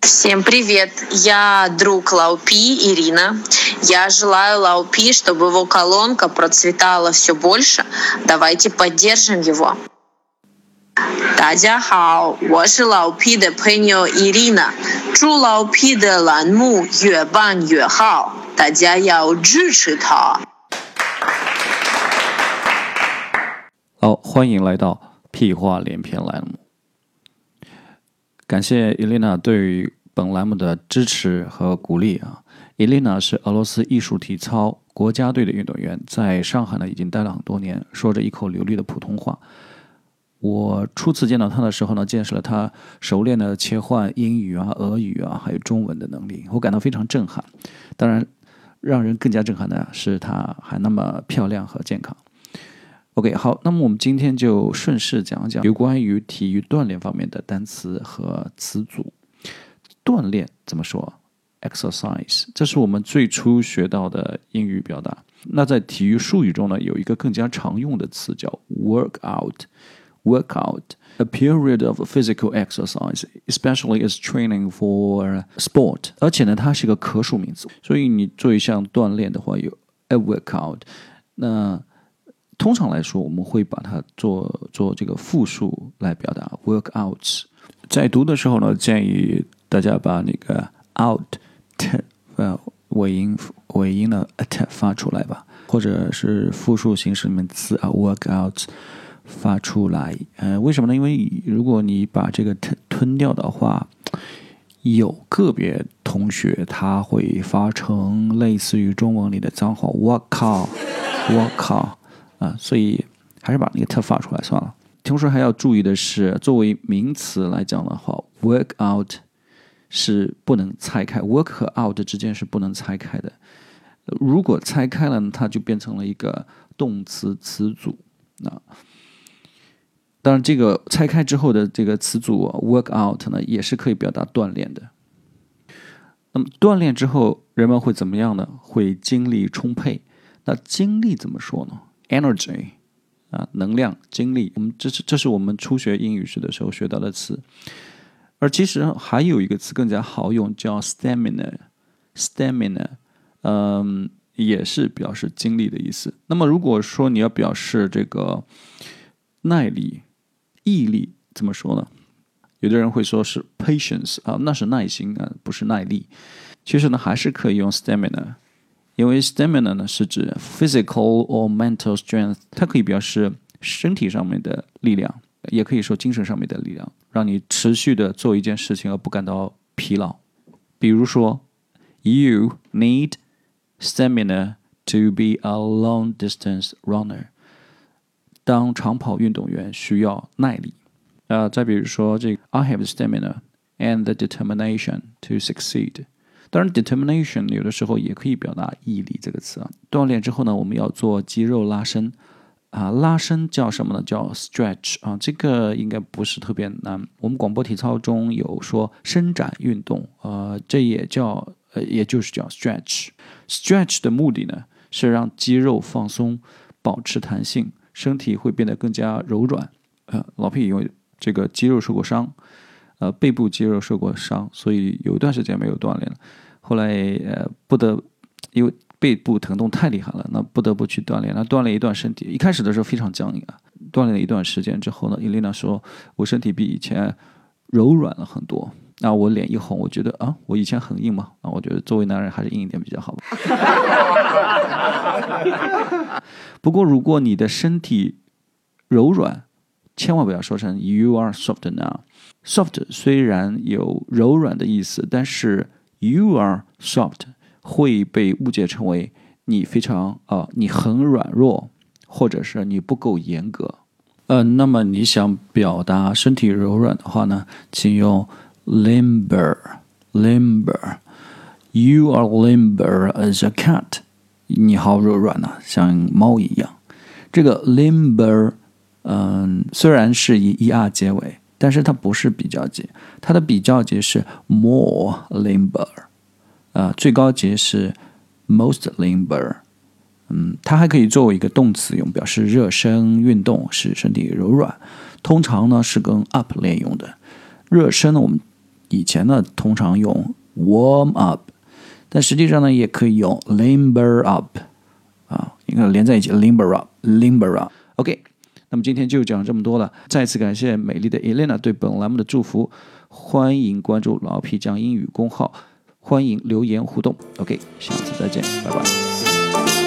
Всем привет! Я друг Лаупи Ирина. Я желаю Лаупи, чтобы его колонка процветала все больше. Давайте поддержим его. 大家好，我是老 P 的朋友 Irina，祝老 P 的栏目越办越好，大家要支持他。好，欢迎来到屁话连篇栏目。 感谢伊丽娜对于本栏目的支持和鼓励啊！伊丽娜是俄罗斯艺术体操国家队的运动员，在上海呢已经待了很多年，说着一口流利的普通话。我初次见到她的时候呢，见识了她熟练的切换英语啊、俄语啊，还有中文的能力，我感到非常震撼。当然，让人更加震撼的是她还那么漂亮和健康。OK，好，那么我们今天就顺势讲讲有关于体育锻炼方面的单词和词组。锻炼怎么说？exercise，这是我们最初学到的英语表达。那在体育术语中呢，有一个更加常用的词叫 workout。workout a period of physical exercise, especially as training for sport。而且呢，它是一个可数名词，所以你做一项锻炼的话，有 a workout。那通常来说，我们会把它做做这个复数来表达 workouts。在读的时候呢，建议大家把那个 out t 呃尾音尾音的 t 发出来吧，或者是复数形式里面词啊 workouts 发出来。呃，为什么呢？因为如果你把这个吞吞掉的话，有个别同学他会发成类似于中文里的脏话，我靠，我靠。啊，所以还是把那个 t 发出来算了。同时还要注意的是，作为名词来讲的话，work out 是不能拆开，work 和 out 之间是不能拆开的。如果拆开了，它就变成了一个动词词组。啊，当然，这个拆开之后的这个词组 work out 呢，也是可以表达锻炼的。那么锻炼之后，人们会怎么样呢？会精力充沛。那精力怎么说呢？energy 啊，能量、精力，我们这是这是我们初学英语时的时候学到的词。而其实还有一个词更加好用，叫 stamina。stamina，嗯，也是表示精力的意思。那么如果说你要表示这个耐力、毅力，怎么说呢？有的人会说是 patience 啊，那是耐心啊，不是耐力。其实呢，还是可以用 stamina。因为 stamina 呢是指 physical or mental strength，它可以表示身体上面的力量，也可以说精神上面的力量，让你持续的做一件事情而不感到疲劳。比如说，You need stamina to be a long distance runner。当长跑运动员需要耐力。啊，再比如说这个，I have stamina and the determination to succeed。 当然，determination 有的时候也可以表达毅力这个词啊。锻炼之后呢，我们要做肌肉拉伸啊，拉伸叫什么呢？叫 stretch 啊，这个应该不是特别难。我们广播体操中有说伸展运动，呃，这也叫呃，也就是叫 stretch。stretch 的目的呢，是让肌肉放松，保持弹性，身体会变得更加柔软。呃，老皮因为这个肌肉受过伤。呃，背部肌肉受过伤，所以有一段时间没有锻炼了。后来呃，不得因为背部疼痛太厉害了，那不得不去锻炼。那锻炼一段身体，一开始的时候非常僵硬啊。锻炼了一段时间之后呢，伊丽娜说我身体比以前柔软了很多。那我脸一红，我觉得啊，我以前很硬嘛。啊，我觉得作为男人还是硬一点比较好吧。不过如果你的身体柔软，千万不要说成 you are soft now。soft 虽然有柔软的意思，但是 you are soft 会被误解成为你非常啊，你很软弱，或者是你不够严格。呃，那么你想表达身体柔软的话呢，请用 limber，limber。You are limber as a cat。你好柔软呐，像猫一样。这个 limber，嗯，虽然是以 er 结尾。但是它不是比较级，它的比较级是 more limber，啊，最高级是 most limber，嗯，它还可以作为一个动词用，表示热身运动，使身体柔软。通常呢是跟 up 连用的。热身呢，我们以前呢通常用 warm up，但实际上呢也可以用 limber up 啊，应该连在一起 limber up，limber up。OK，那么今天就讲这么多了。再次感谢美丽的 Elena 对本栏目的祝福，欢迎关注老皮讲英语公号，欢迎留言互动。OK，下次再见，拜拜。